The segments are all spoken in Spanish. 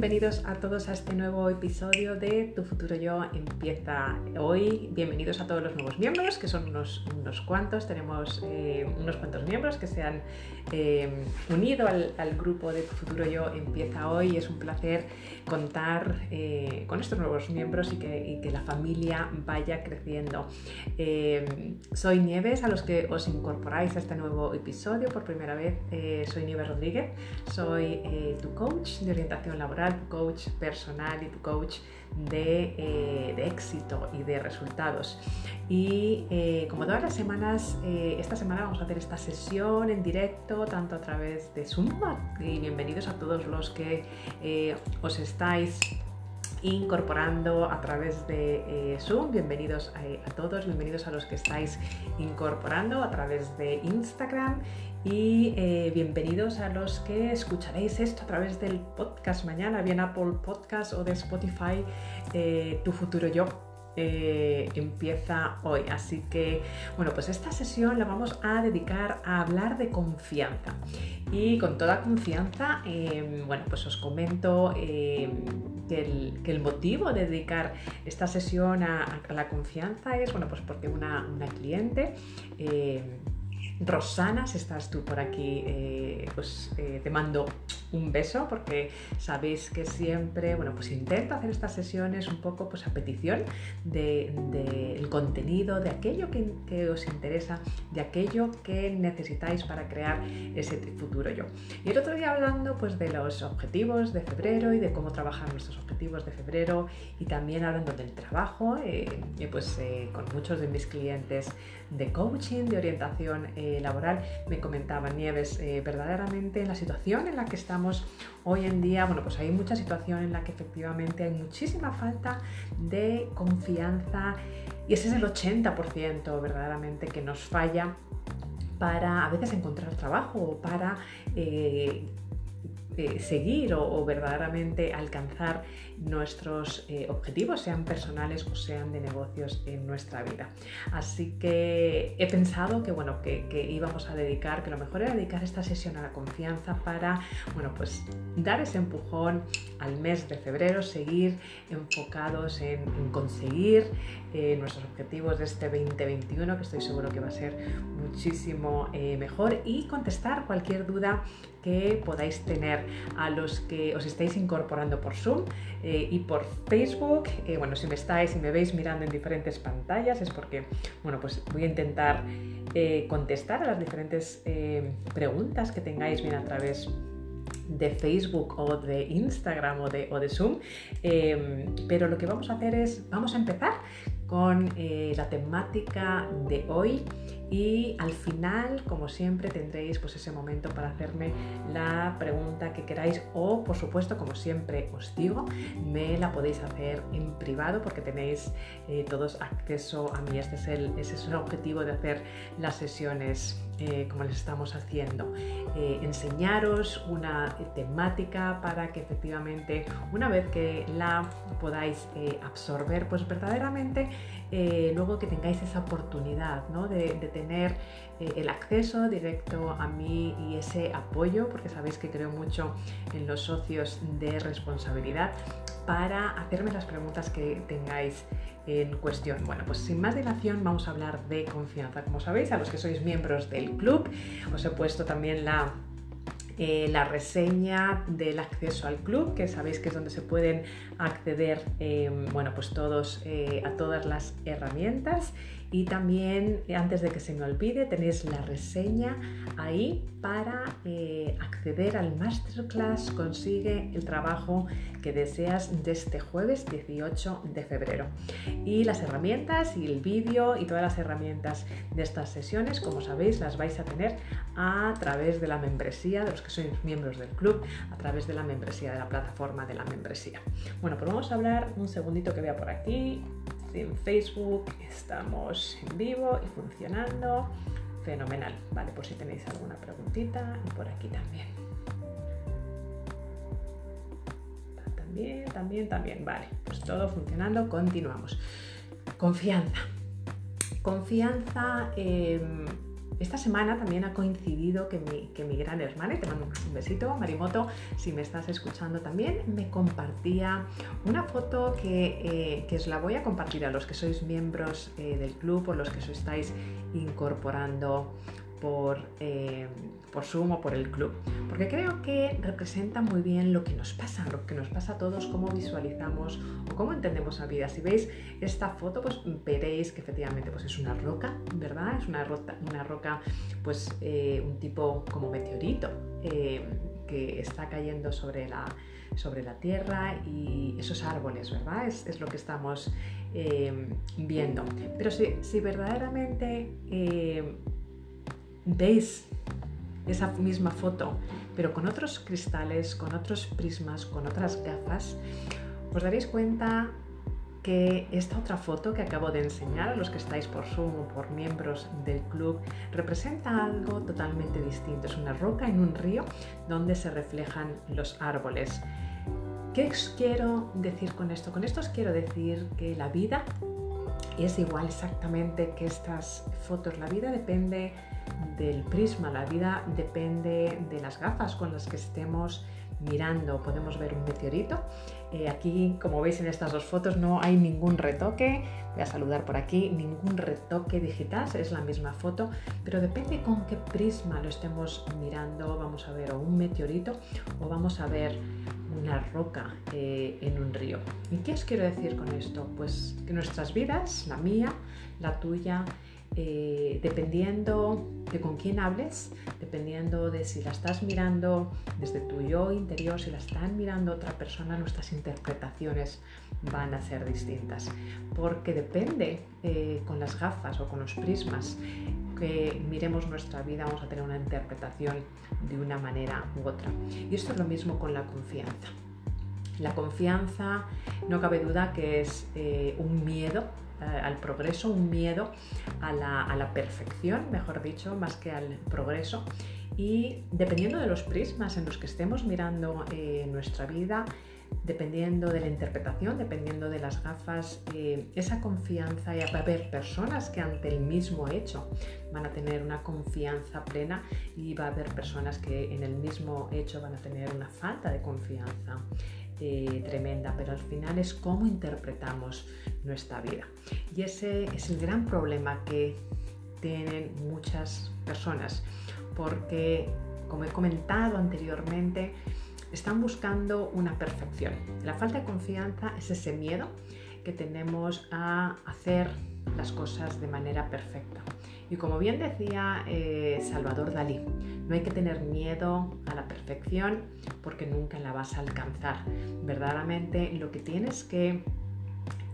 bienvenidos a todos a este nuevo episodio de Tu futuro yo empieza hoy. Bienvenidos a todos los nuevos miembros, que son unos, unos cuantos. Tenemos eh, unos cuantos miembros que se han eh, unido al, grupo de Tu futuro yo empieza hoy. Es un placer contar eh, con estos nuevos miembros y que, que, la familia vaya creciendo. soy Nieves, a los que os incorporáis a este nuevo episodio por primera vez. soy Nieves Rodríguez, soy tu coach de orientación laboral, tu coach personal y tu coach de, eh, éxito y de resultados. Y eh, como todas las semanas, eh, esta semana vamos a hacer esta sesión en directo, tanto a través de Zoom, y bienvenidos a todos los que os estáis incorporando a través de Zoom. Bienvenidos a, a, todos, bienvenidos a los que estáis incorporando a través de Instagram y eh, bienvenidos a los que escucharéis esto a través del podcast mañana, bien Apple Podcast o de Spotify, eh, Tu futuro yo. Eh, empieza hoy. Así que, bueno, pues esta sesión la vamos a dedicar a hablar de confianza. Y con toda confianza, bueno, pues os comento que, el, motivo de dedicar esta sesión a, la confianza es, bueno, pues porque una, cliente Rosana, si estás tú por aquí, eh, pues eh, te mando un beso porque sabéis que siempre, bueno, pues intento hacer estas sesiones un poco pues a petición del contenido, de aquello que, os interesa, de aquello que necesitáis para crear ese futuro yo. Y el otro día hablando pues de los objetivos de febrero y de cómo trabajar nuestros objetivos de febrero y también hablando del trabajo, eh, pues con muchos de mis clientes de coaching, de orientación eh, laboral, me comentaba Nieves, eh, verdaderamente en la situación en la que estamos hoy en día, bueno, pues hay mucha situación en la que efectivamente hay muchísima falta de confianza y ese es el 80% verdaderamente que nos falla para a veces encontrar trabajo o para eh, seguir o, verdaderamente alcanzar nuestros eh, objetivos, sean personales o sean de negocios en nuestra vida. Así que he pensado que, bueno, que, íbamos a dedicar, que lo mejor era dedicar esta sesión a la confianza para, bueno, pues dar ese empujón al mes de febrero, seguir enfocados en, conseguir eh, nuestros objetivos de este 2021, que estoy seguro que va a ser muchísimo eh, mejor, y contestar cualquier duda que podáis tener a los que os estáis incorporando por Zoom y por Facebook. Eh, bueno, si me estáis y me veis mirando en diferentes pantallas es porque, bueno, pues voy a intentar eh, contestar a las diferentes preguntas que tengáis bien a través de Facebook o de Instagram o de, o de Zoom. pero lo que vamos a hacer es, vamos a empezar con la temática de hoy y al final, como siempre, tendréis pues ese momento para hacerme la pregunta que queráis o, por supuesto, como siempre os digo, me la podéis hacer en privado porque tenéis eh, todos acceso a mí. Este es el, ese es el objetivo de hacer las sesiones eh, como les estamos haciendo. Eh, enseñaros una temática para que efectivamente una vez que la podáis absorber, pues verdaderamente luego que tengáis esa oportunidad de tener eh, el acceso directo a mí y ese apoyo, porque sabéis que creo mucho en los socios de responsabilidad, para hacerme las preguntas que tengáis en cuestión. Bueno, pues sin más dilación vamos a hablar de confianza. Como sabéis, a los que sois miembros del club, os he puesto también la eh, la reseña del acceso al club, que sabéis que es donde se pueden acceder em, bueno, pues todos, eh, a todas las herramientas y también, eh, antes de que se me olvide, tenéis la reseña ahí para eh, acceder al masterclass Consigue el trabajo que deseas de este jueves 18 de febrero. Y las herramientas y el vídeo y todas las herramientas de estas sesiones, como sabéis, las vais a tener a través de la membresía, de los que sois miembros del club, a través de la membresía, de la plataforma de la membresía. Bueno, pues vamos a hablar un segundito que vea por aquí en Facebook estamos en vivo y funcionando. Fenomenal. Vale, por si tenéis alguna preguntita y por aquí también. También, también, también. Vale, pues todo funcionando. Continuamos. Confianza. Confianza. Em, esta semana también ha coincidido que mi, que mi gran hermana, y te mando un besito, Marimoto, si me estás escuchando también, me compartía una foto que, que os la voy a compartir a los que sois miembros del club o los que os estáis incorporando por, eh, por Zoom o por el club, porque creo que representa muy bien lo que nos pasa, lo que nos pasa a todos, cómo visualizamos o cómo entendemos la vida. Si veis esta foto, pues veréis que efectivamente pues es una roca, ¿verdad? Es una, roca, una roca pues eh, un tipo como meteorito eh, que está cayendo sobre la, sobre la tierra y esos árboles, ¿verdad? Es, es lo que estamos viendo. Pero si, si verdaderamente veis esa misma foto, pero con otros cristales, con otros prismas, con otras gafas, os daréis cuenta que esta otra foto que acabo de enseñar a los que estáis por Zoom o por miembros del club representa algo totalmente distinto. Es una roca en un río donde se reflejan los árboles. ¿Qué os quiero decir con esto? Con esto os quiero decir que la vida es igual exactamente que estas fotos. La vida depende del prisma, la vida depende de las gafas con las que estemos mirando. Podemos ver un meteorito. Eh, aquí, como veis en estas dos fotos, no hay ningún retoque. Voy a saludar por aquí, ningún retoque digital, es la misma foto, pero depende con qué prisma lo estemos mirando. Vamos a ver o un meteorito o vamos a ver una roca eh, en un río. ¿Y qué os quiero decir con esto? Pues que nuestras vidas, la mía, la tuya, eh, dependiendo de con quién hables, dependiendo de si la estás mirando desde tu yo interior, si la están mirando otra persona, nuestras interpretaciones van a ser distintas. Porque depende eh, con las gafas o con los prismas que miremos nuestra vida, vamos a tener una interpretación de una manera u otra. Y esto es lo mismo con la confianza. La confianza, no cabe duda que es eh, un miedo al progreso, un miedo a la, perfección, mejor dicho, más que al progreso. Y dependiendo de los prismas en los que estemos mirando eh, nuestra vida, dependiendo de la interpretación, dependiendo de las gafas, eh, esa confianza, y va a haber personas que ante el mismo hecho van a tener una confianza plena y va a haber personas que en el mismo hecho van a tener una falta de confianza. Eh, tremenda, pero al final es cómo interpretamos nuestra vida. Y ese es el gran problema que tienen muchas personas, porque como he comentado anteriormente, están buscando una perfección. La falta de confianza es ese miedo que tenemos a hacer las cosas de manera perfecta. Y como bien decía eh, Salvador Dalí, no hay que tener miedo a la perfección porque nunca la vas a alcanzar. Verdaderamente lo que tienes que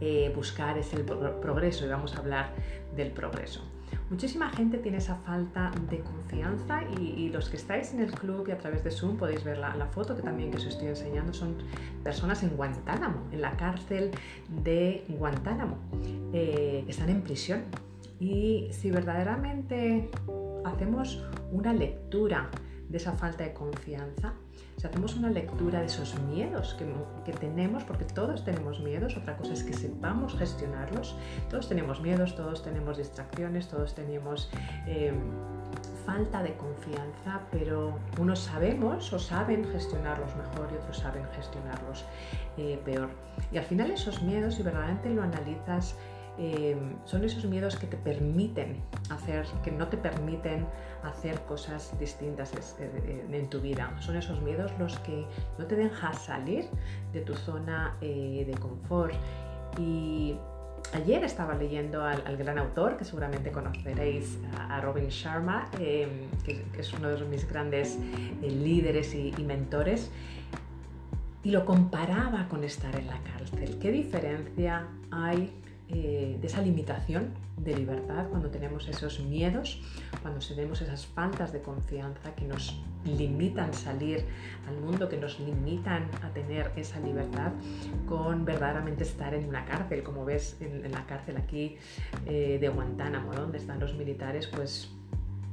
eh, buscar es el progreso y vamos a hablar del progreso. Muchísima gente tiene esa falta de confianza y, los que estáis en el club y a través de Zoom podéis ver la, foto que también que os estoy enseñando son personas en Guantánamo, en la cárcel de Guantánamo. Eh, están en prisión y si verdaderamente hacemos una lectura de esa falta de confianza, si hacemos una lectura de esos miedos que, tenemos, porque todos tenemos miedos, otra cosa es que sepamos gestionarlos, todos tenemos miedos, todos tenemos distracciones, todos tenemos em, falta de confianza, pero unos sabemos o saben gestionarlos mejor y otros saben gestionarlos eh, peor. Y al final esos miedos, si verdaderamente lo analizas, Em, son esos miedos que te permiten hacer, que no te permiten hacer cosas distintas eh, en tu vida. Son esos miedos los que no te dejan salir de tu zona eh, de confort. Y ayer estaba leyendo al, gran autor, que seguramente conoceréis, a, Robin Sharma, em, que, es uno de mis grandes eh, líderes y mentores y lo comparaba con estar en la cárcel. ¿Qué diferencia hay eh, de esa limitación de libertad, cuando tenemos esos miedos, cuando tenemos esas faltas de confianza que nos limitan salir al mundo, que nos limitan a tener esa libertad con verdaderamente estar en una cárcel, como ves en, la cárcel aquí eh, de Guantánamo, donde están los militares, pues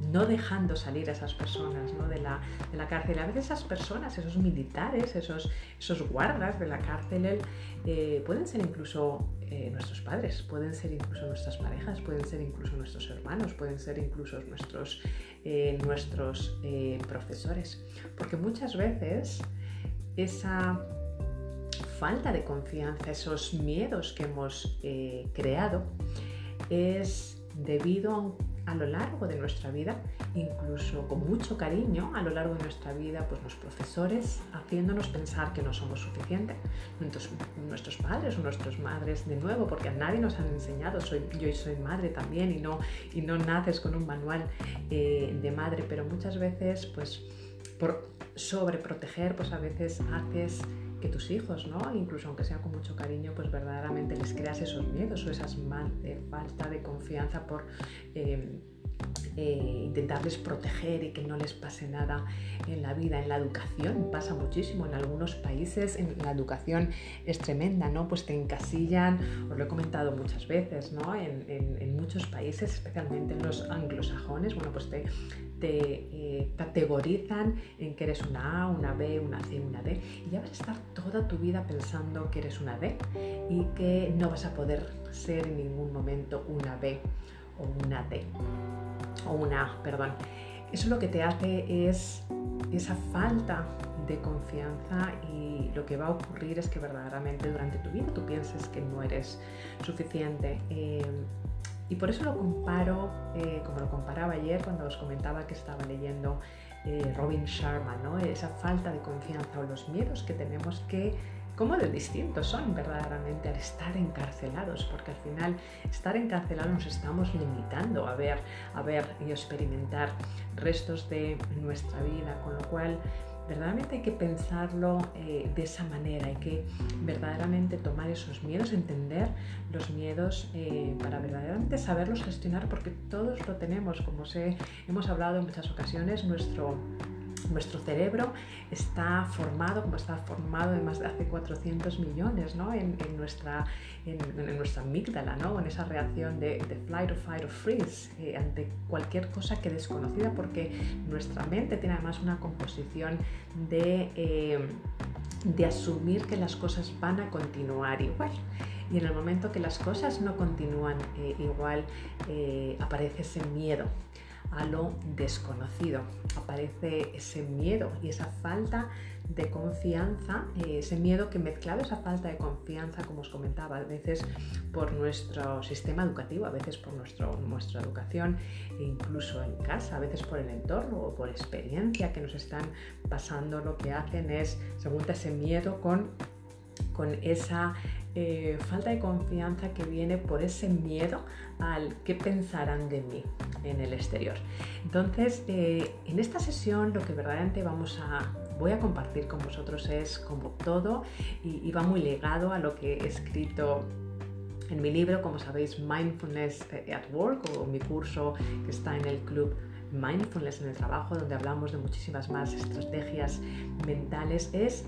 no dejando salir a esas personas de, la, de, la, cárcel. A veces esas personas, esos militares, esos, esos guardas de la cárcel, eh, pueden ser incluso eh, nuestros padres, pueden ser incluso nuestras parejas, pueden ser incluso nuestros hermanos, pueden ser incluso nuestros, eh, nuestros profesores. Porque muchas veces esa falta de confianza, esos miedos que hemos creado, es debido a lo largo de nuestra vida, incluso con mucho cariño a lo largo de nuestra vida, pues los profesores haciéndonos pensar que no somos suficientes, nuestros, nuestros padres o nuestras madres, de nuevo, porque a nadie nos han enseñado, soy, yo soy madre también y no, y no naces con un manual eh, de madre, pero muchas veces, pues por sobreproteger, pues a veces haces que tus hijos, ¿no? incluso aunque sea con mucho cariño, pues verdaderamente les creas esos miedos o esas mal, de falta de confianza por eh, eh, intentarles proteger y que no les pase nada en la vida. En la educación pasa muchísimo, en algunos países en la educación es tremenda, ¿no? Pues te encasillan, os lo he comentado muchas veces, ¿no? En, muchos países, especialmente en los anglosajones, bueno, pues te, te eh, categorizan en que eres una A, una B, una C, una D y ya vas a estar toda tu vida pensando que eres una D y que no vas a poder ser en ningún momento una B o una D o una A, perdón. Eso lo que te hace es esa falta de confianza y lo que va a ocurrir es que verdaderamente durante tu vida tú pienses que no eres suficiente. Eh, y por eso lo comparo, eh, como lo comparaba ayer cuando os comentaba que estaba leyendo eh, Robin Sharma, ¿no? esa falta de confianza o los miedos que tenemos que cómo de distintos son verdaderamente al estar encarcelados, porque al final estar encarcelados nos estamos limitando a ver, a ver y experimentar restos de nuestra vida, con lo cual verdaderamente hay que pensarlo eh, de esa manera, hay que verdaderamente tomar esos miedos, entender los miedos eh, para verdaderamente saberlos gestionar, porque todos lo tenemos, como sé, hemos hablado en muchas ocasiones, nuestro nuestro cerebro está formado, como está formado de más de hace 400 millones, ¿no? en, nuestra, en, nuestra amígdala, ¿no? en esa reacción de, flight or fight or freeze eh, ante cualquier cosa que desconocida, porque nuestra mente tiene además una composición de, eh, de asumir que las cosas van a continuar igual. Y en el momento que las cosas no continúan eh, igual, aparece ese miedo a lo desconocido. Aparece ese miedo y esa falta de confianza, eh, ese miedo que mezclado esa falta de confianza, como os comentaba, a veces por nuestro sistema educativo, a veces por nuestro, nuestra educación, e incluso en casa, a veces por el entorno o por experiencia que nos están pasando, lo que hacen es, según ese miedo con, con esa eh, falta de confianza que viene por ese miedo al qué pensarán de mí en el exterior. Entonces, eh, en esta sesión lo que verdaderamente vamos a, voy a compartir con vosotros es como todo y, va muy ligado a lo que he escrito en mi libro, como sabéis, Mindfulness at Work o mi curso que está en el club Mindfulness en el trabajo, donde hablamos de muchísimas más estrategias mentales, es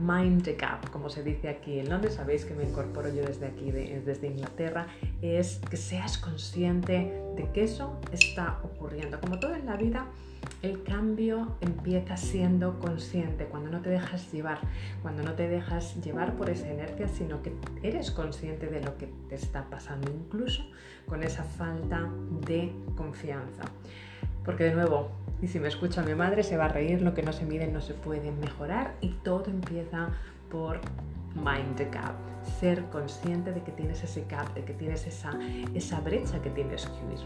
mind gap, como se dice aquí en Londres, sabéis que me incorporo yo desde aquí, desde Inglaterra, es que seas consciente de que eso está ocurriendo. Como todo en la vida, el cambio empieza siendo consciente, cuando no te dejas llevar, cuando no te dejas llevar por esa inercia, sino que eres consciente de lo que te está pasando, incluso con esa falta de confianza. Porque de nuevo, y si me escucha mi madre se va a reír, lo que no se mide no se puede mejorar y todo empieza por mind the gap, ser consciente de que tienes ese gap, de que tienes esa, esa brecha que tienes que huir.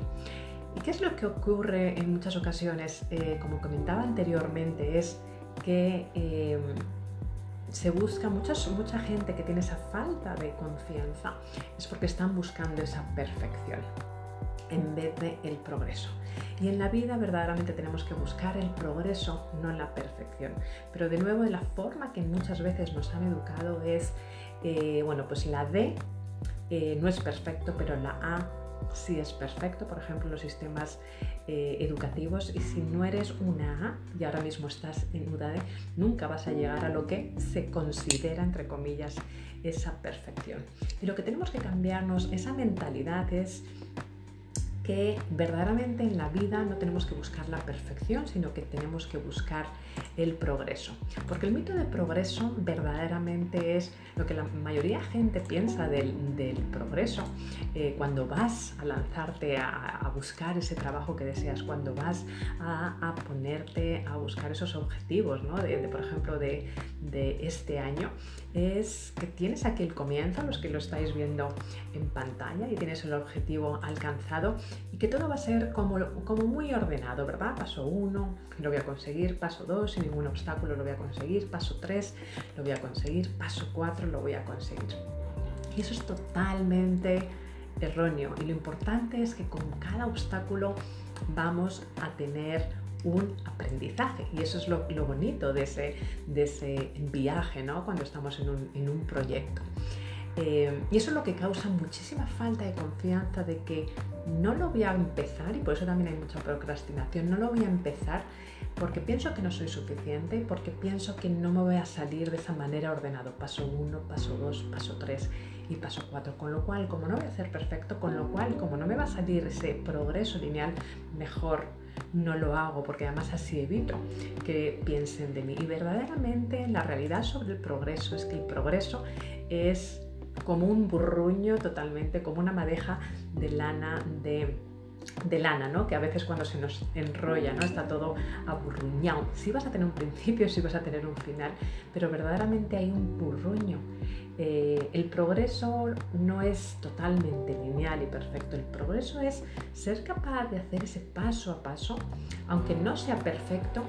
¿Y qué es lo que ocurre en muchas ocasiones? Eh, como comentaba anteriormente, es que em, se busca, mucha, mucha gente que tiene esa falta de confianza, es porque están buscando esa perfección en vez de el progreso. Y en la vida verdaderamente tenemos que buscar el progreso, no la perfección. Pero de nuevo, la forma que muchas veces nos han educado es, eh, bueno, pues la D eh, no es perfecto, pero la A sí es perfecto, por ejemplo, los sistemas eh, educativos. Y si no eres una A y ahora mismo estás en una D, nunca vas a llegar a lo que se considera, entre comillas, esa perfección. Y lo que tenemos que cambiarnos, esa mentalidad es que verdaderamente en la vida no tenemos que buscar la perfección, sino que tenemos que buscar el progreso. Porque el mito de progreso verdaderamente es lo que la mayoría de gente piensa del, progreso. Eh, cuando vas a lanzarte a, buscar ese trabajo que deseas, cuando vas a, ponerte a buscar esos objetivos, ¿no? de, por ejemplo, de, de este año, es que tienes aquí el comienzo, los que lo estáis viendo en pantalla y tienes el objetivo alcanzado y que todo va a ser como, como muy ordenado, ¿verdad? Paso 1, lo voy a conseguir, paso 2, sin ningún obstáculo lo voy a conseguir, paso 3, lo voy a conseguir, paso 4, lo voy a conseguir. Y eso es totalmente erróneo y lo importante es que con cada obstáculo vamos a tener un aprendizaje. Y eso es lo, bonito de ese, de ese viaje, ¿no? Cuando estamos en un, en un proyecto. Eh, y eso es lo que causa muchísima falta de confianza de que no lo voy a empezar, y por eso también hay mucha procrastinación, no lo voy a empezar porque pienso que no soy suficiente, porque pienso que no me voy a salir de esa manera ordenado. Paso 1, paso 2, paso 3 y paso 4. Con lo cual, como no voy a ser perfecto, con lo cual, como no me va a salir ese progreso lineal, mejor no lo hago porque además así evito que piensen de mí. Y verdaderamente la realidad sobre el progreso es que el progreso es como un burruño totalmente, como una madeja de lana de lana, ¿no? Que a veces cuando se nos enrolla, ¿no? Está todo aburruñado. Sí vas a tener un principio, sí vas a tener un final, pero verdaderamente hay un burruño. Eh, el progreso no es totalmente lineal y perfecto. El progreso es ser capaz de hacer ese paso a paso, aunque no sea perfecto,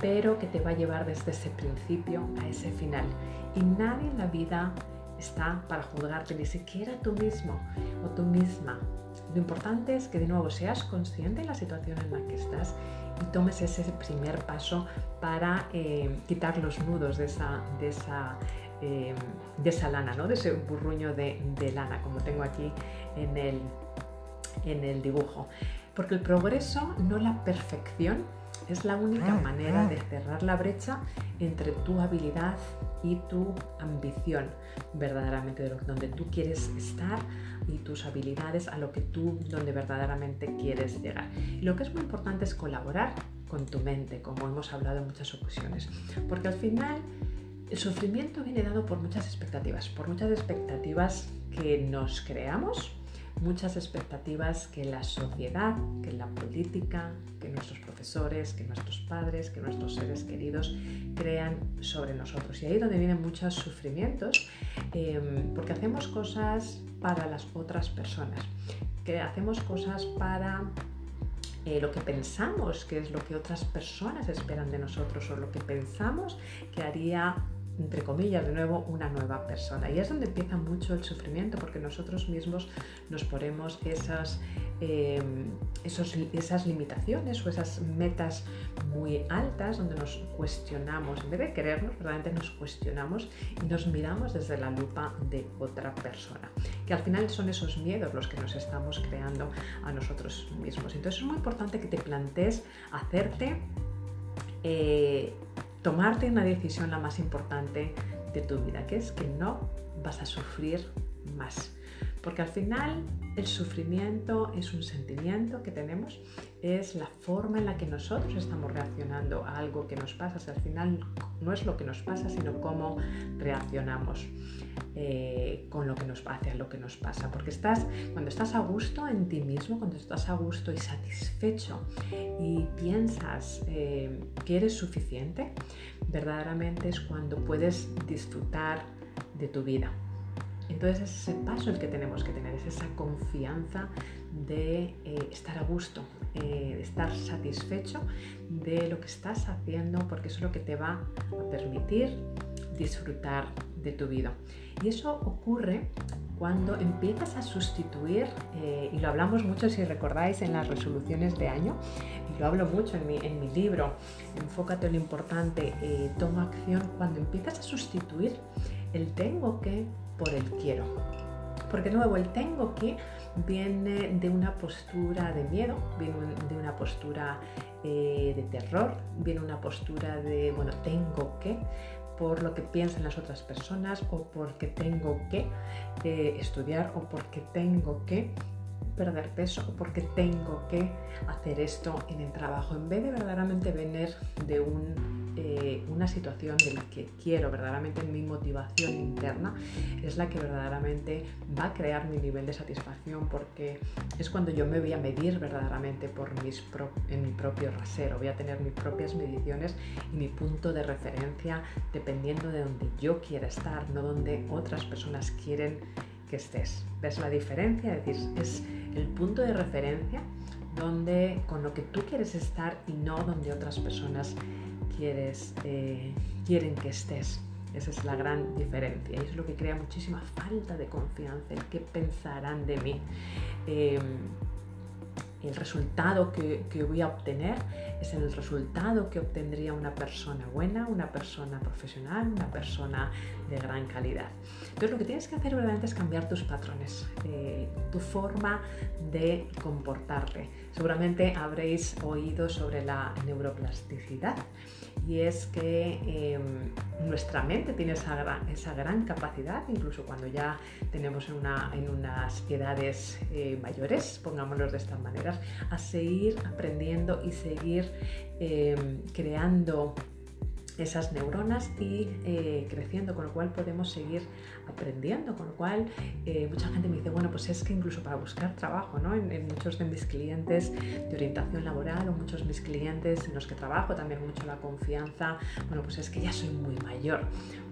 pero que te va a llevar desde ese principio a ese final. Y nadie en la vida está para juzgarte, ni siquiera tú mismo o tú misma. Lo importante es que de nuevo seas consciente de la situación en la que estás y tomes ese primer paso para eh, quitar los nudos de esa, de esa, eh, de esa lana, ¿no? de ese burruño de, de, lana, como tengo aquí en el, en el dibujo. Porque el progreso, no la perfección, es la única manera de cerrar la brecha entre tu habilidad y tu ambición, verdaderamente, de donde tú quieres estar y tus habilidades a lo que tú, donde verdaderamente quieres llegar. Y lo que es muy importante es colaborar con tu mente, como hemos hablado en muchas ocasiones, porque al final el sufrimiento viene dado por muchas expectativas, por muchas expectativas que nos creamos muchas expectativas que la sociedad, que la política, que nuestros profesores, que nuestros padres, que nuestros seres queridos crean sobre nosotros. Y ahí es donde vienen muchos sufrimientos, em, porque hacemos cosas para las otras personas, que hacemos cosas para eh, lo que pensamos que es lo que otras personas esperan de nosotros o lo que pensamos que haría entre comillas, de nuevo, una nueva persona. Y es donde empieza mucho el sufrimiento, porque nosotros mismos nos ponemos esas, eh, esas limitaciones o esas metas muy altas, donde nos cuestionamos, en vez de querernos, realmente nos cuestionamos y nos miramos desde la lupa de otra persona, que al final son esos miedos los que nos estamos creando a nosotros mismos. Entonces es muy importante que te plantees hacerte... Eh, tomarte una decisión la más importante de tu vida, que es que no vas a sufrir más. Porque al final el sufrimiento es un sentimiento que tenemos, es la forma en la que nosotros estamos reaccionando a algo que nos pasa. al final no es lo que nos pasa, sino cómo reaccionamos eh, con lo que nos pasa, lo que nos pasa. Porque estás, cuando estás a gusto en ti mismo, cuando estás a gusto y satisfecho y piensas eh, que eres suficiente, verdaderamente es cuando puedes disfrutar de tu vida. Entonces es ese paso el que tenemos que tener, es esa confianza de eh, estar a gusto, eh, estar satisfecho de lo que estás haciendo, porque eso es lo que te va a permitir disfrutar de tu vida. Y eso ocurre cuando empiezas a sustituir, eh, y lo hablamos mucho si recordáis en las resoluciones de año, y lo hablo mucho en mi, en mi libro, Enfócate en lo importante, toma acción, cuando empiezas a sustituir el tengo que por el quiero. Porque de nuevo, el tengo que viene de una postura de miedo, viene de una postura eh, de terror, viene una postura de, bueno, tengo que, por lo que piensan las otras personas o porque tengo que eh, estudiar o porque tengo que perder peso o porque tengo que hacer esto en el trabajo, en vez de verdaderamente venir de eh, una situación de la que quiero, verdaderamente mi motivación interna es la que verdaderamente va a crear mi nivel de satisfacción porque es cuando yo me voy a medir verdaderamente por mis en mi propio rasero, voy a tener mis propias mediciones y mi punto de referencia dependiendo de donde yo quiera estar, no donde otras personas quieren que estés. ¿Ves la diferencia? Es decir, es el punto de referencia donde, con lo que tú quieres estar y no donde otras personas quieres, eh, quieren que estés. Esa es la gran diferencia y es lo que crea muchísima falta de confianza, el qué pensarán de mí. Em, el resultado que, voy a obtener es el resultado que obtendría una persona buena, una persona profesional, una persona de gran calidad. Entonces lo que tienes que hacer realmente es cambiar tus patrones, eh, tu forma de comportarte. Seguramente habréis oído sobre la neuroplasticidad y es que em, nuestra mente tiene esa gran, esa gran, capacidad, incluso cuando ya tenemos en, una, en unas edades eh, mayores, pongámoslo de estas maneras, a seguir aprendiendo y seguir em, creando esas neuronas y eh, creciendo, con lo cual podemos seguir aprendiendo, con lo cual eh, mucha gente me dice, bueno, pues es que incluso para buscar trabajo, ¿no? En, muchos de mis clientes de orientación laboral o muchos de mis clientes en los que trabajo también mucho la confianza, bueno, pues es que ya soy muy mayor.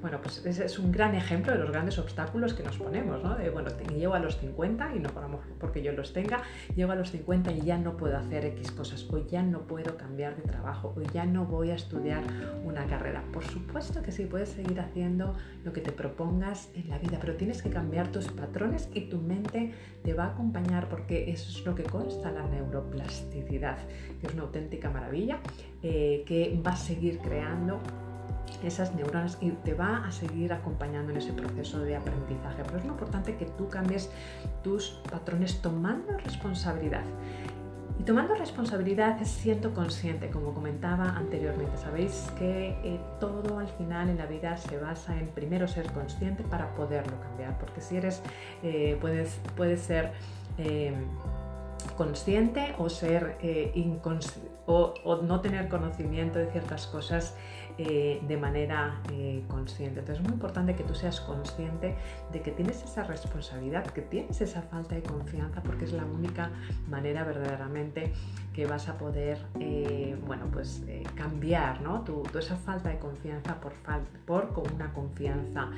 Bueno, pues ese es un gran ejemplo de los grandes obstáculos que nos ponemos, ¿no? De, bueno, llego a los 50 y no porque yo los tenga, llego a los 50 y ya no puedo hacer X cosas, o ya no puedo cambiar de trabajo, o ya no voy a estudiar una carrera. Por supuesto que sí, puedes seguir haciendo lo que te propongas en la vida, pero tienes que cambiar tus patrones y tu mente te va a acompañar porque eso es lo que consta la neuroplasticidad, que es una auténtica maravilla, eh, que va a seguir creando esas neuronas y te va a seguir acompañando en ese proceso de aprendizaje. Pero es muy importante que tú cambies tus patrones tomando responsabilidad. Y tomando responsabilidad es siendo consciente, como comentaba anteriormente. Sabéis que eh, todo al final en la vida se basa en primero ser consciente para poderlo cambiar, porque si eres, eh, puedes, puedes ser eh, consciente o ser o, o, no tener conocimiento de ciertas cosas eh, de manera eh, consciente. Entonces es muy importante que tú seas consciente de que tienes esa responsabilidad, que tienes esa falta de confianza, porque es la única manera verdaderamente que vas a poder eh, bueno, pues, cambiar ¿no? tu, esa falta de confianza por, por con una confianza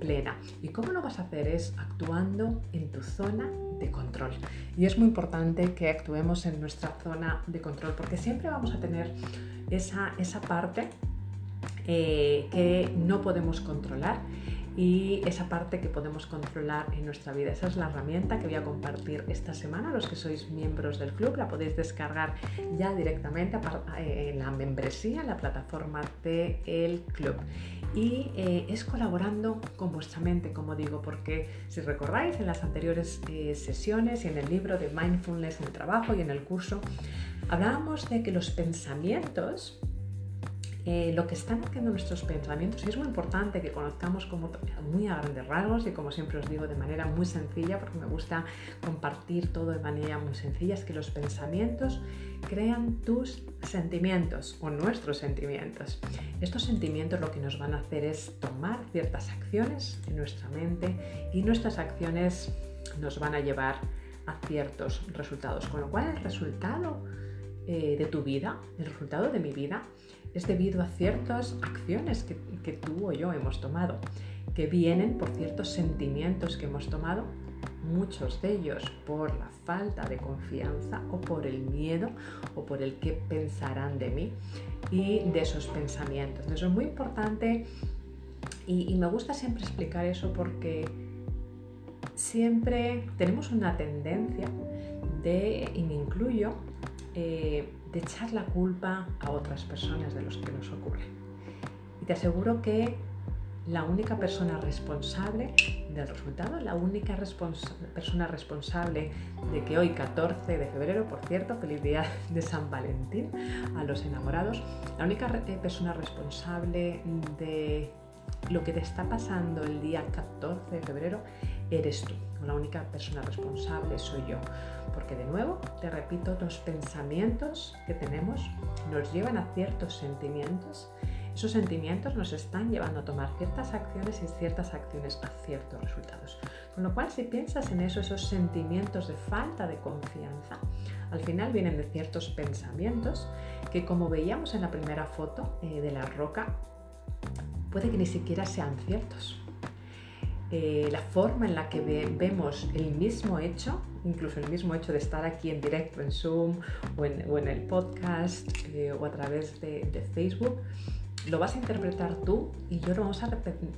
plena. ¿Y cómo lo vas a hacer? Es actuando en tu zona de control. Y es muy importante que actuemos en nuestra zona de control porque siempre vamos a tener esa, esa parte eh, que no podemos controlar y esa parte que podemos controlar en nuestra vida. Esa es la herramienta que voy a compartir esta semana. Los que sois miembros del club la podéis descargar ya directamente eh, en la membresía, en la plataforma del club. Y eh, es colaborando con vuestra mente, como digo, porque si recordáis en las anteriores sesiones y en el libro de Mindfulness en el trabajo y en el curso, hablábamos de que los pensamientos eh, lo que están haciendo nuestros pensamientos. Y es muy importante que conozcamos como muy a grandes rasgos y como siempre os digo de manera muy sencilla, porque me gusta compartir todo de manera muy sencilla, es que los pensamientos crean tus sentimientos o nuestros sentimientos. Estos sentimientos lo que nos van a hacer es tomar ciertas acciones en nuestra mente y nuestras acciones nos van a llevar a ciertos resultados. Con lo cual el resultado eh, de tu vida, el resultado de mi vida, es debido a ciertas acciones que, tú o yo hemos tomado, que vienen por ciertos sentimientos que hemos tomado, muchos de ellos por la falta de confianza o por el miedo o por el que pensarán de mí y de esos pensamientos. Eso es muy importante y, y me gusta siempre explicar eso porque siempre tenemos una tendencia de, y me incluyo, eh, de echar la culpa a otras personas de los que nos ocurre. Y te aseguro que la única persona responsable del resultado, la única persona responsable de que hoy, 14 de febrero, por cierto, feliz día de San Valentín a los enamorados, la única eh, persona responsable de lo que te está pasando el día 14 de febrero eres tú. La única persona responsable soy yo. Porque de nuevo, te repito, los pensamientos que tenemos nos llevan a ciertos sentimientos. Esos sentimientos nos están llevando a tomar ciertas acciones y ciertas acciones a ciertos resultados. Con lo cual, si piensas en eso, esos sentimientos de falta de confianza, al final vienen de ciertos pensamientos que, como veíamos en la primera foto eh, de la roca, puede que ni siquiera sean ciertos. Eh, la forma en la que vemos el mismo hecho, incluso el mismo hecho de estar aquí en directo en Zoom o en, el podcast eh, o a través de, Facebook, lo vas a interpretar tú y yo lo vamos a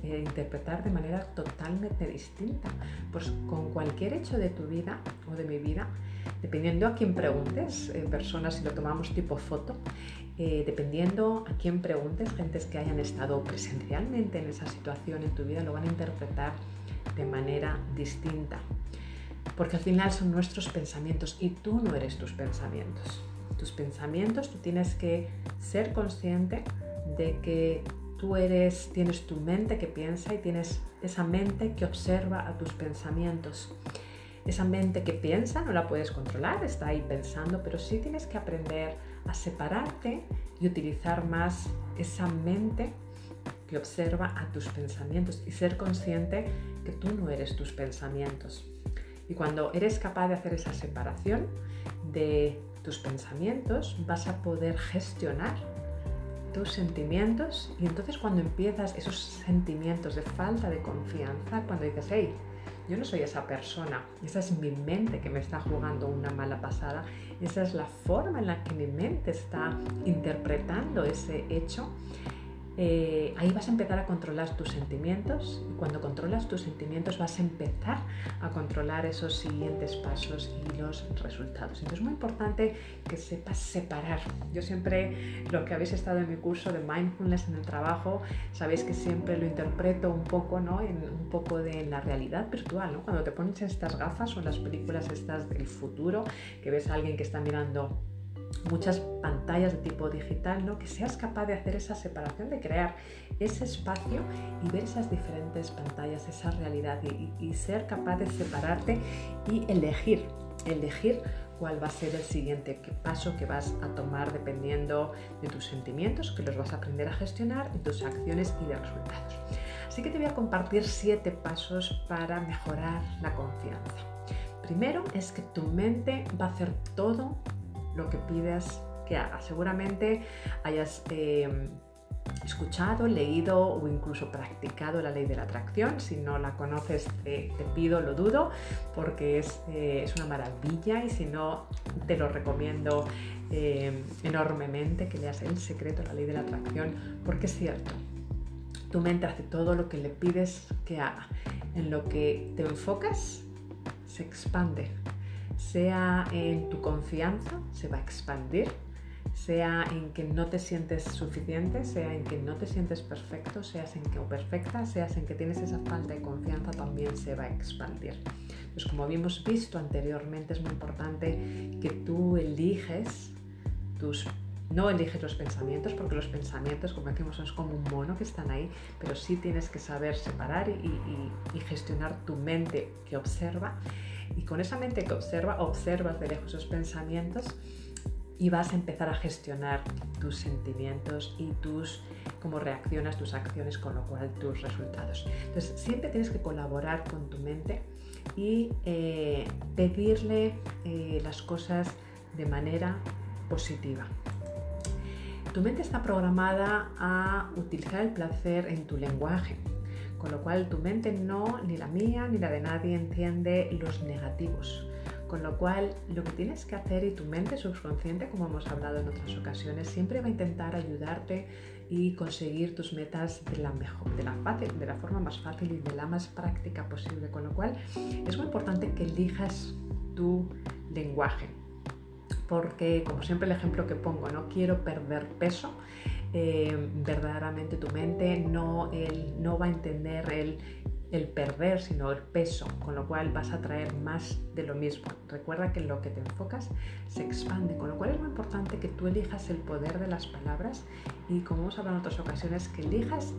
eh, interpretar de manera totalmente distinta. Pues con cualquier hecho de tu vida o de mi vida, dependiendo a quién preguntes, personas si lo tomamos tipo foto, dependiendo a quién preguntes, gentes que hayan estado presencialmente en esa situación en tu vida lo van a interpretar de manera distinta. Porque al final son nuestros pensamientos y tú no eres tus pensamientos. Tus pensamientos, tú tienes que ser consciente de que tú eres, tienes tu mente que piensa y tienes esa mente que observa a tus pensamientos. Esa mente que piensa no la puedes controlar, está ahí pensando, pero sí tienes que aprender a separarte y utilizar más esa mente que observa a tus pensamientos y ser consciente que tú no eres tus pensamientos. Y cuando eres capaz de hacer esa separación de tus pensamientos, vas a poder gestionar tus sentimientos y entonces cuando empiezas esos sentimientos de falta de confianza, cuando dices, hey, yo no soy esa persona, esa es mi mente que me está jugando una mala pasada, esa es la forma en la que mi mente está interpretando ese hecho, eh, ahí vas a empezar a controlar tus sentimientos y cuando controlas tus sentimientos vas a empezar a controlar esos siguientes pasos y los resultados. Entonces es muy importante que sepas separar. Yo siempre, lo que habéis estado en mi curso de mindfulness en el trabajo, sabéis que siempre lo interpreto un poco, ¿no? En un poco de la realidad virtual, ¿no? Cuando te pones estas gafas o las películas estas del futuro, que ves a alguien que está mirando muchas pantallas de tipo digital, ¿no? que seas capaz de hacer esa separación, de crear ese espacio y ver esas diferentes pantallas, esa realidad y, ser capaz de separarte y elegir, elegir cuál va a ser el siguiente paso que vas a tomar dependiendo de tus sentimientos, que los vas a aprender a gestionar, tus acciones y de resultados. Así que te voy a compartir siete pasos para mejorar la confianza. Primero es que tu mente va a hacer todo lo que pides que haga. Seguramente hayas em, escuchado, leído o incluso practicado la ley de la atracción. Si no la conoces, te, pido, lo dudo, porque es, eh, es, una maravilla y si no, te lo recomiendo em, enormemente que leas El secreto, la ley de la atracción, porque es cierto. Tu mente hace todo lo que le pides que haga. En lo que te enfocas, se expande sea en tu confianza, se va a expandir, sea en que no te sientes suficiente, sea en que no te sientes perfecto, seas en que o perfecta, seas en que tienes esa falta de confianza, también se va a expandir. Pues como habíamos visto anteriormente, es muy importante que tú eliges tus no eliges los pensamientos porque los pensamientos, como decimos, son como un mono que están ahí, pero sí tienes que saber separar y gestionar tu mente que observa y con esa mente que observa, observas de lejos esos pensamientos y vas a empezar a gestionar tus sentimientos y tus cómo reaccionas tus acciones, con lo cual tus resultados. Entonces, siempre tienes que colaborar con tu mente y eh, pedirle eh, las cosas de manera positiva. Tu mente está programada a utilizar el placer en tu lenguaje. Con lo cual tu mente no, ni la mía, ni la de nadie entiende los negativos. Con lo cual lo que tienes que hacer y tu mente subconsciente, como hemos hablado en otras ocasiones, siempre va a intentar ayudarte y conseguir tus metas de la mejor, de la fácil, de la forma más fácil y de la más práctica posible. Con lo cual es muy importante que elijas tu lenguaje. Porque, como siempre el ejemplo que pongo, no quiero perder peso eh, verdaderamente tu mente no, no va a entender el, el perder, sino el peso, con lo cual vas a traer más de lo mismo. Recuerda que lo que te enfocas se expande, con lo cual es muy importante que tú elijas el poder de las palabras y como hemos hablado en otras ocasiones, que elijas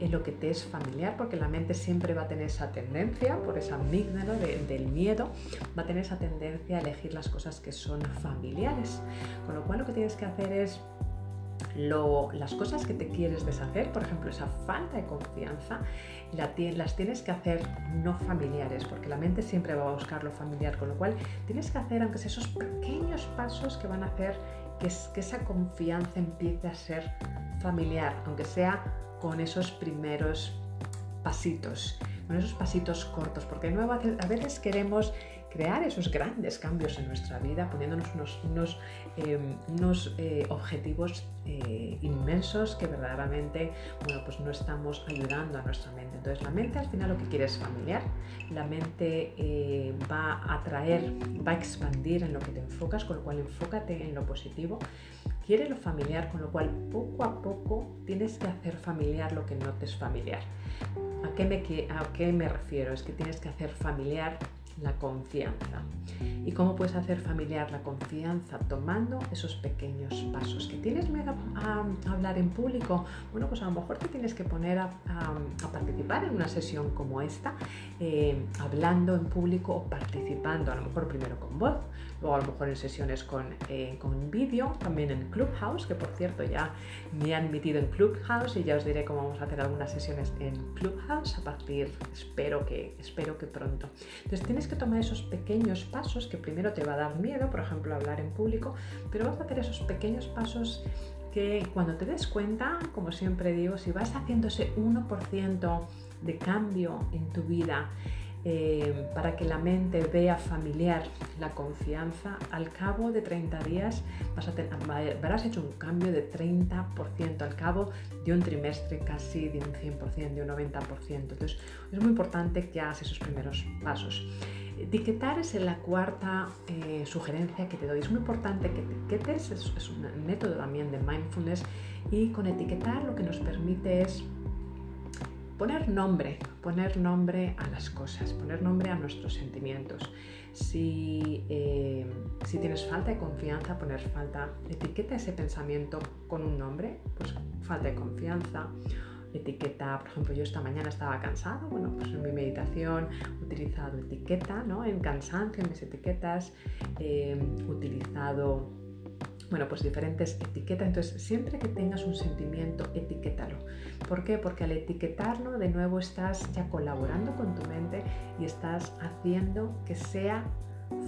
en lo que te es familiar, porque la mente siempre va a tener esa tendencia, por esa amígdala del miedo, va a tener esa tendencia a elegir las cosas que son familiares. Con lo cual lo que tienes que hacer es las cosas que te quieres deshacer, por ejemplo, esa falta de confianza, las tienes que hacer no familiares, porque la mente siempre va a buscar lo familiar, con lo cual tienes que hacer, aunque sea esos pequeños pasos que van a hacer que, que esa confianza empiece a ser familiar, aunque sea con esos primeros pasitos, con esos pasitos cortos, porque nuevo a veces queremos crear esos grandes cambios en nuestra vida, poniéndonos unos, unos, eh, eh, objetivos eh, inmensos que verdaderamente bueno, pues no estamos ayudando a nuestra mente. Entonces la mente al final lo que quiere es familiar, la mente va a atraer, va a expandir en lo que te enfocas, con lo cual enfócate en lo positivo, quiere lo familiar, con lo cual poco a poco tienes que hacer familiar lo que no te es familiar. ¿A qué me, a refiero? Es que tienes que hacer familiar la confianza. ¿Y cómo puedes hacer familiar la confianza? Tomando esos pequeños pasos. ¿Que tienes miedo a, hablar en público? Bueno, pues a lo mejor te tienes que poner a, participar en una sesión como esta, eh, hablando en público o participando, a lo mejor primero con voz, luego a lo mejor en sesiones con, eh, con vídeo, también en Clubhouse, que por cierto ya me han metido en Clubhouse y ya os diré cómo vamos a hacer algunas sesiones en Clubhouse a partir, espero que, espero que pronto. Entonces tienes que tomar esos pequeños pasos que primero te va a dar miedo, por ejemplo, hablar en público, pero vas a hacer esos pequeños pasos que cuando te des cuenta, como siempre digo, si vas haciendo ese 1% de cambio en tu vida, eh, para que la mente vea familiar la confianza, al cabo de 30 días vas a tener, habrás hecho un cambio de 30%, al cabo de un trimestre casi de un 100%, de un 90%. Entonces es muy importante que hagas esos primeros pasos. Etiquetar es la cuarta eh, sugerencia que te doy. Es muy importante que etiquetes, es un método también de mindfulness y con etiquetar lo que nos permite es poner nombre, poner nombre a las cosas, poner nombre a nuestros sentimientos. Si, eh, si tienes falta de confianza, poner falta, etiqueta ese pensamiento con un nombre, pues falta de confianza. Etiqueta, por ejemplo, yo esta mañana estaba cansado, bueno, pues en mi meditación he utilizado etiqueta, ¿no? En cansancio, en mis etiquetas, he utilizado bueno, pues diferentes etiquetas. Entonces, siempre que tengas un sentimiento, etiquétalo. ¿Por qué? Porque al etiquetarlo, de nuevo estás ya colaborando con tu mente y estás haciendo que sea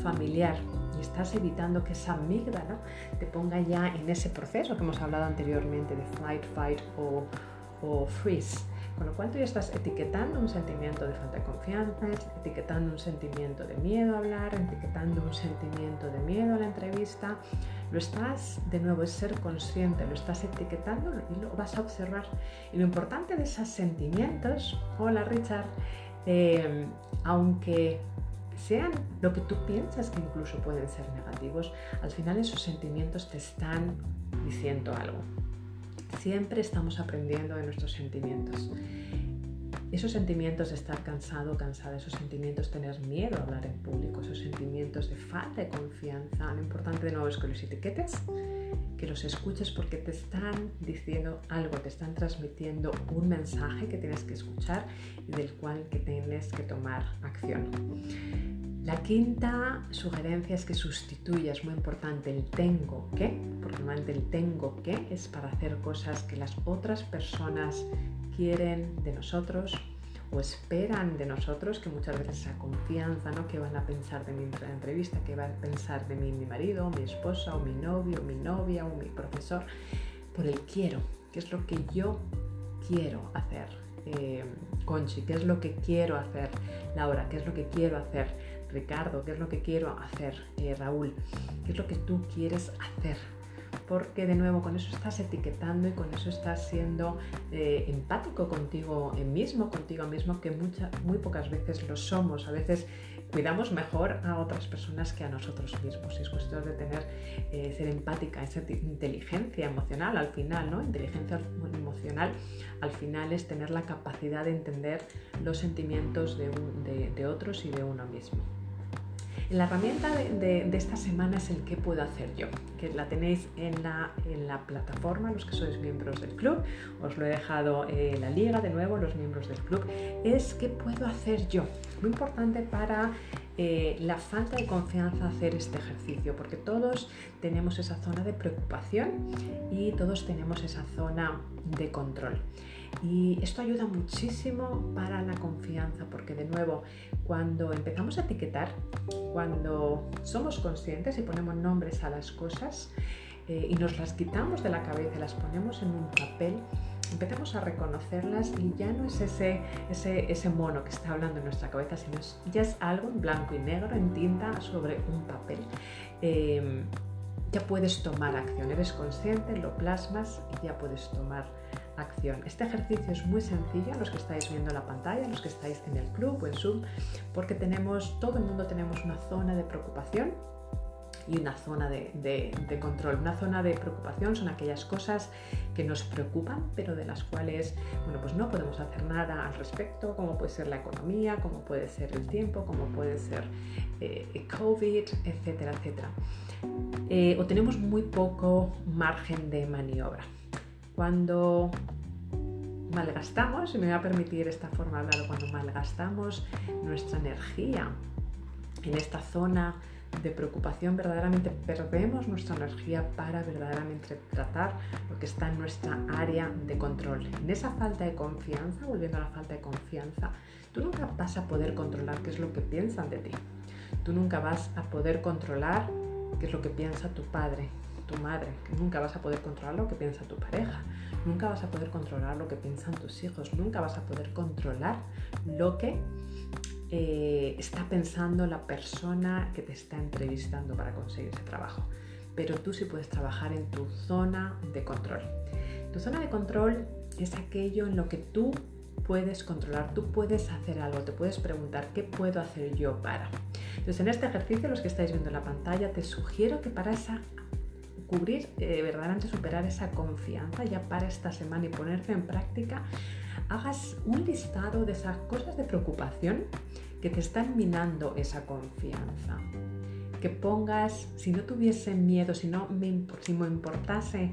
familiar y estás evitando que esa amígdala te ponga ya en ese proceso que hemos hablado anteriormente de flight, fight o, o freeze. Con lo cual tú ya estás etiquetando un sentimiento de falta de confianza, etiquetando un sentimiento de miedo a hablar, etiquetando un sentimiento de miedo a la entrevista. Lo estás, de nuevo, es ser consciente, lo estás etiquetando y lo vas a observar. Y lo importante de esos sentimientos, hola Richard, eh, aunque sean lo que tú piensas que incluso pueden ser negativos, al final esos sentimientos te están diciendo algo. Siempre estamos aprendiendo de nuestros sentimientos. Esos sentimientos de estar cansado, cansada, esos sentimientos de tener miedo a hablar en público, esos sentimientos de falta de confianza, lo importante de nuevo es que los etiquetes, que los escuches porque te están diciendo algo, te están transmitiendo un mensaje que tienes que escuchar y del cual que tienes que tomar acción. La quinta sugerencia es que sustituyas, muy importante, el tengo que, porque normalmente el tengo que es para hacer cosas que las otras personas quieren de nosotros o esperan de nosotros, que muchas veces esa confianza, ¿no? Que van a pensar de la entrevista, que van a pensar de mí mi marido, mi esposa, o mi novio, o mi novia, o mi profesor, por el quiero, que es lo que yo quiero hacer. Eh, Conchi, ¿qué es lo que quiero hacer? Laura, ¿qué es lo que quiero hacer? Ricardo, ¿qué es lo que quiero hacer? Eh, Raúl, ¿qué es lo que tú quieres hacer? Porque de nuevo con eso estás etiquetando y con eso estás siendo eh, empático contigo mismo, contigo mismo, que muchas, muy pocas veces lo somos. A veces cuidamos mejor a otras personas que a nosotros mismos. Es cuestión de tener, eh, ser empática, esa inteligencia emocional al final, ¿no? Inteligencia emocional al final es tener la capacidad de entender los sentimientos de otros y de uno mismo. La herramienta de, esta semana es el qué puedo hacer yo, que la tenéis en la, plataforma, los que sois miembros del club, os lo he dejado en la liga de nuevo, los miembros del club, es qué puedo hacer yo. Muy importante para eh, la falta de confianza hacer este ejercicio, porque todos tenemos esa zona de preocupación y todos tenemos esa zona de control. Y esto ayuda muchísimo para la confianza, porque de nuevo, cuando empezamos a etiquetar, cuando somos conscientes y ponemos nombres a las cosas eh, y nos las quitamos de la cabeza las ponemos en un papel, empezamos a reconocerlas y ya no es ese, ese, ese mono que está hablando en nuestra cabeza, sino ya es algo en blanco y negro, en tinta, sobre un papel. Em, ya puedes tomar acción, eres consciente, lo plasmas y ya puedes tomar acción. Este ejercicio es muy sencillo, los que estáis viendo la pantalla, los que estáis en el club o en Zoom, porque todo el mundo tenemos una zona de preocupación y una zona de, control. Una zona de preocupación son aquellas cosas que nos preocupan, pero de las cuales bueno, pues no podemos hacer nada al respecto, como puede ser la economía, como puede ser el tiempo, como puede ser eh, COVID, etcétera, etcétera. Eh, o tenemos muy poco margen de maniobra. Cuando malgastamos, y me voy a permitir esta forma de hablar, cuando malgastamos nuestra energía en esta zona de preocupación, verdaderamente perdemos nuestra energía para verdaderamente tratar lo que está en nuestra área de control. En esa falta de confianza, volviendo a la falta de confianza, tú nunca vas a poder controlar qué es lo que piensan de ti. Tú nunca vas a poder controlar qué es lo que piensa tu padre, tu madre, nunca vas a poder controlar lo que piensa tu pareja, nunca vas a poder controlar lo que piensan tus hijos, nunca vas a poder controlar lo que eh, está pensando la persona que te está entrevistando para conseguir ese trabajo. Pero tú sí puedes trabajar en tu zona de control. Tu zona de control es aquello en lo que tú puedes controlar, tú puedes hacer algo, te puedes preguntar qué puedo hacer yo para. Entonces en este ejercicio, los que estáis viendo en la pantalla, te sugiero que para esa cubrir, eh, verdaderamente superar esa confianza ya para esta semana y ponerte en práctica, hagas un listado de esas cosas de preocupación que te están minando esa confianza. Que pongas, si no tuviese miedo, si no me, si me importase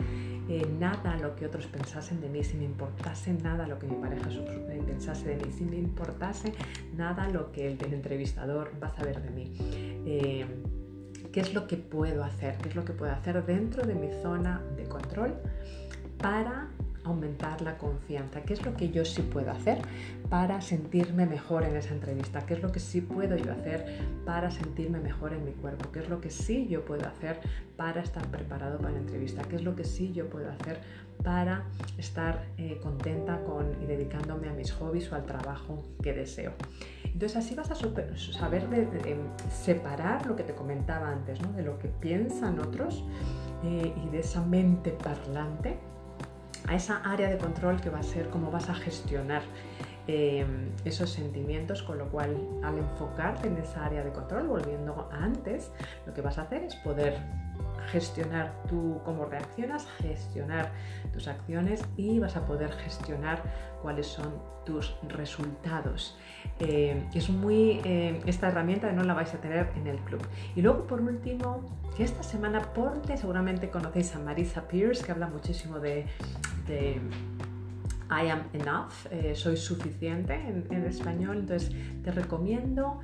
eh, nada lo que otros pensasen de mí, si me importase nada lo que mi pareja eh, pensase de mí, si me importase nada lo que el, entrevistador va a saber de mí. Eh, ¿Qué es lo que puedo hacer? ¿Qué es lo que puedo hacer dentro de mi zona de control para aumentar la confianza. ¿Qué es lo que yo sí puedo hacer para sentirme mejor en esa entrevista? ¿Qué es lo que sí puedo yo hacer para sentirme mejor en mi cuerpo? ¿Qué es lo que sí yo puedo hacer para estar preparado para la entrevista? ¿Qué es lo que sí yo puedo hacer para estar eh, contenta con y dedicándome a mis hobbies o al trabajo que deseo? Entonces así vas a saber separar lo que te comentaba antes, ¿no? de lo que piensan otros eh, y de esa mente parlante a esa área de control que va a ser cómo vas a gestionar eh, esos sentimientos, con lo cual al enfocarte en esa área de control, volviendo a antes, lo que vas a hacer es poder gestionar tú cómo reaccionas, gestionar tus acciones y vas a poder gestionar cuáles son tus resultados. Eh, es muy eh, esta herramienta no la vais a tener en el club. Y luego por último, que esta semana porque seguramente conocéis a Marisa Pierce que habla muchísimo de, I am enough, eh, soy suficiente en, en español, entonces te recomiendo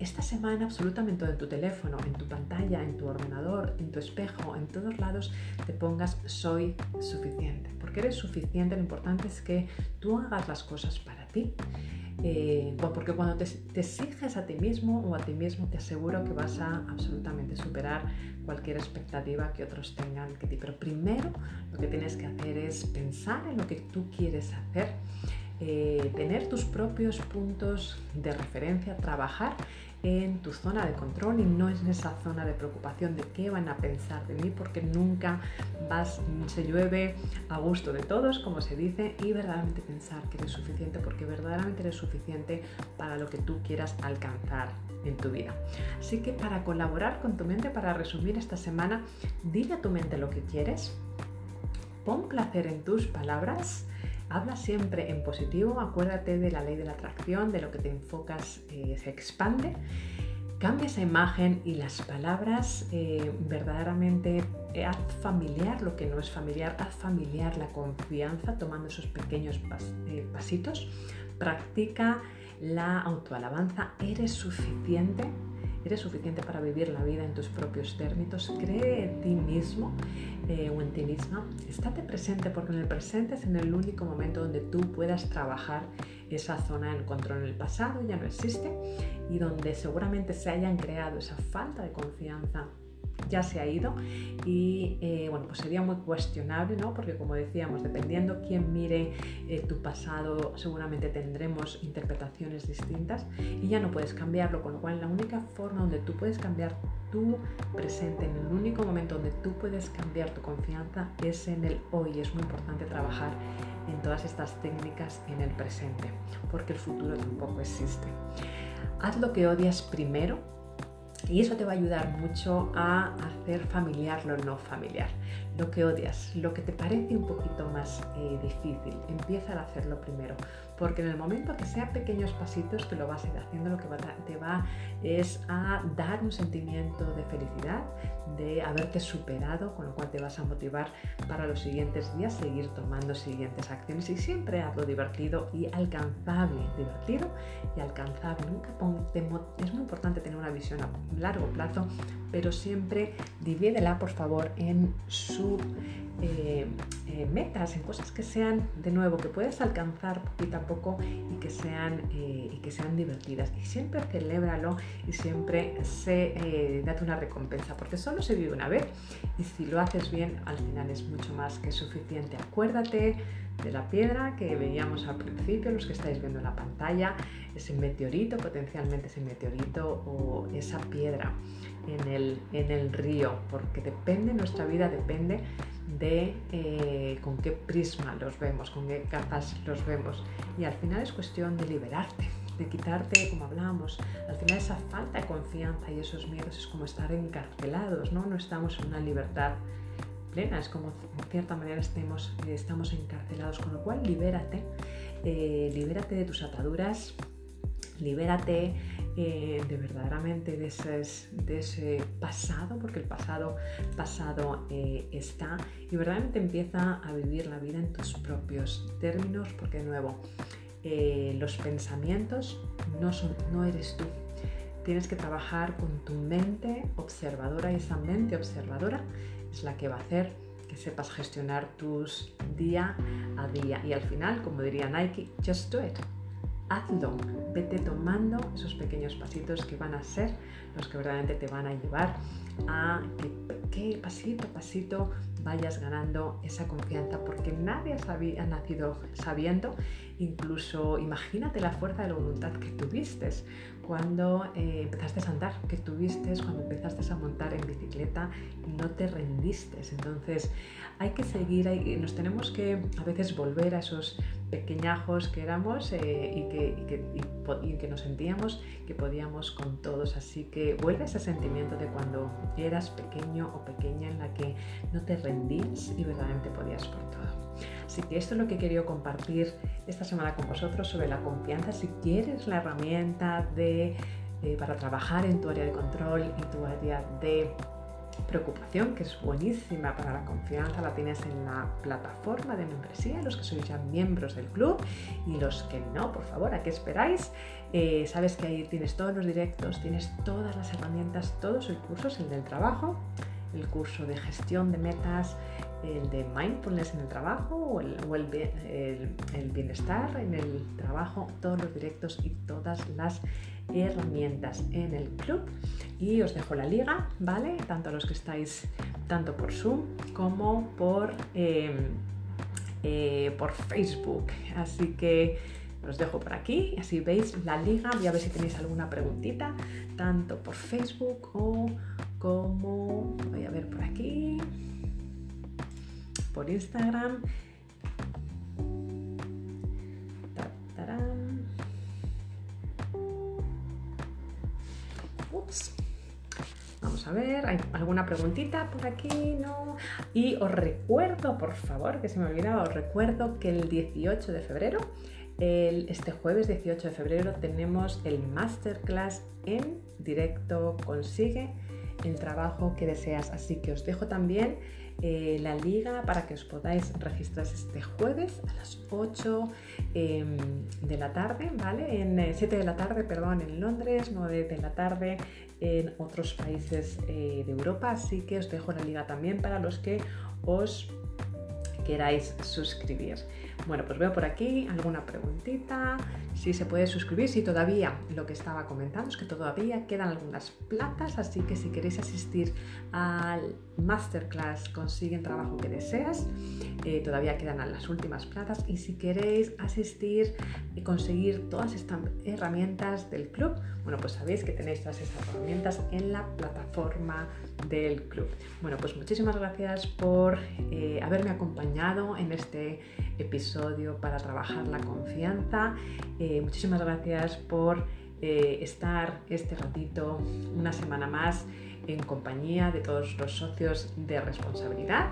esta semana absolutamente en tu teléfono, en tu pantalla, en tu ordenador, en tu espejo, en todos lados, te pongas soy suficiente. Porque eres suficiente, lo importante es que tú hagas las cosas para ti. Eh, porque cuando te, te, exiges a ti mismo o a ti mismo, te aseguro que vas a absolutamente superar cualquier expectativa que otros tengan que ti. Pero primero lo que tienes que hacer es pensar en lo que tú quieres hacer eh, tener tus propios puntos de referencia, trabajar en tu zona de control y no en esa zona de preocupación de qué van a pensar de mí porque nunca vas, se llueve a gusto de todos, como se dice, y verdaderamente pensar que eres suficiente porque verdaderamente eres suficiente para lo que tú quieras alcanzar en tu vida. Así que para colaborar con tu mente, para resumir esta semana, dile a tu mente lo que quieres, pon placer en tus palabras, Habla siempre en positivo, acuérdate de la ley de la atracción, de lo que te enfocas eh, se expande. Cambia esa imagen y las palabras eh, verdaderamente eh, haz familiar lo que no es familiar, haz familiar la confianza tomando esos pequeños eh, pasitos. Practica la autoalabanza, eres suficiente, eres suficiente para vivir la vida en tus propios términos, cree en ti mismo o en ti misma, estate presente porque en el presente es en el único momento donde tú puedas trabajar esa zona de control en el pasado, ya no existe y donde seguramente se hayan creado esa falta de confianza ya se ha ido y eh, bueno pues sería muy cuestionable no porque como decíamos dependiendo quién mire eh, tu pasado seguramente tendremos interpretaciones distintas y ya no puedes cambiarlo con lo cual la única forma donde tú puedes cambiar tu presente en el único momento donde tú puedes cambiar tu confianza es en el hoy. Es muy importante trabajar en todas estas técnicas en el presente porque el futuro tampoco existe. Haz lo que odias primero y eso te va a ayudar mucho a hacer familiar lo no familiar. Lo que odias, lo que te parece un poquito más eh, difícil, empieza a hacerlo primero porque en el momento que sean pequeños pasitos que lo vas a ir haciendo, lo que te va es a dar un sentimiento de felicidad, de haberte superado, con lo cual te vas a motivar para los siguientes días seguir tomando siguientes acciones y siempre hazlo divertido y alcanzable, divertido y alcanzable. Nunca es muy importante tener una visión a largo plazo, pero siempre divídela por favor en su eh, eh, metas, en cosas que sean, de nuevo, que puedes alcanzar poquito a poco y que sean, eh, y que sean divertidas. Y siempre celébralo y siempre se, date una recompensa, porque solo se vive una vez y si lo haces bien, al final es mucho más que suficiente. Acuérdate de la piedra que veíamos al principio, los que estáis viendo en la pantalla, ese meteorito, potencialmente ese meteorito o esa piedra en el, en el río, porque depende, nuestra vida depende de eh, con qué prisma los vemos, con qué capas los vemos. Y al final es cuestión de liberarte, de quitarte, como hablábamos, al final esa falta de confianza y esos miedos es como estar encarcelados, ¿no? No estamos en una libertad plena, es como en cierta manera estamos encarcelados, con lo cual libérate, eh, libérate de tus ataduras, libérate eh, de verdaderamente de ese, de ese, pasado, porque el pasado pasado eh, está, y verdaderamente empieza a vivir la vida en tus propios términos, porque de nuevo, eh, los pensamientos no, son, no eres tú. Tienes que trabajar con tu mente observadora y esa mente observadora es la que va a hacer que sepas gestionar tus día a día. Y al final, como diría Nike, just do it hazlo, vete tomando esos pequeños pasitos que van a ser los que verdaderamente te van a llevar a que, pasito a pasito vayas ganando esa confianza, porque nadie ha nacido sabiendo, incluso imagínate la fuerza de la voluntad que tuviste cuando eh, empezaste a andar, que tuviste cuando empezaste a montar en bicicleta y no te rendiste. Entonces hay que seguir, nos tenemos que a veces volver a esos pequeñajos que éramos eh, y, que, que, nos sentíamos que podíamos con todos. Así que vuelve ese sentimiento de cuando eras pequeño o pequeña en la que no te rendías y verdaderamente podías por todo. Así que esto es lo que he querido compartir esta semana con vosotros sobre la confianza. Si quieres la herramienta de, eh, para trabajar en tu área de control y tu área de preocupación, que es buenísima para la confianza, la tienes en la plataforma de membresía, los que sois ya miembros del club y los que no, por favor, ¿a qué esperáis? Eh, sabes que ahí tienes todos los directos, tienes todas las herramientas, todos los cursos, el del trabajo, el curso de gestión de metas, el de mindfulness en el trabajo o, el, el, bienestar en el trabajo, todos los directos y todas las herramientas en el club y os dejo la liga, ¿vale? Tanto los que estáis tanto por Zoom como por, em, eh, por Facebook. Así que os dejo por aquí, así veis la liga, voy a ver si tenéis alguna preguntita, tanto por Facebook o como, voy a ver por aquí, por Instagram Vamos a ver, ¿hay alguna preguntita por aquí? No. Y os recuerdo, por favor, que se me olvidaba, os recuerdo que el 18 de febrero este jueves 18 de febrero tenemos el masterclass en directo. Consigue el trabajo que deseas. Así que os dejo también eh, la liga para que os podáis registrar este jueves a las 8 em, de la tarde, ¿vale? En 7 eh, de la tarde, perdón, en Londres, 9 de la tarde en otros países eh, de Europa. Así que os dejo la liga también para los que os queráis suscribir. Bueno, pues veo por aquí alguna preguntita, si se puede suscribir, si todavía lo que estaba comentando es que todavía quedan algunas plazas, así que si queréis asistir al masterclass Consiguen Trabajo que Deseas, eh, todavía quedan las últimas plazas y si queréis asistir y conseguir todas estas herramientas del club, bueno, pues sabéis que tenéis todas esas herramientas en la plataforma del club. Bueno, pues muchísimas gracias por eh, haberme acompañado en este episodio para trabajar la confianza. Eh, muchísimas gracias por eh, estar este ratito, una semana más, en compañía de todos los socios de responsabilidad.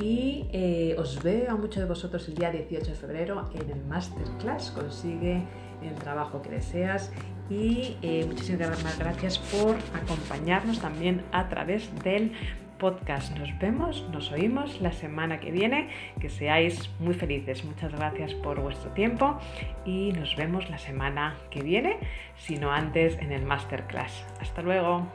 Y eh, os veo a muchos de vosotros el día 18 de febrero en el Masterclass. Consigue el trabajo que deseas. Y muchísimas gracias por acompañarnos también a través del podcast. Nos vemos, nos oímos la semana que viene. Que seáis muy felices. Muchas gracias por vuestro tiempo y nos vemos la semana que viene, si no antes en el masterclass. Hasta luego.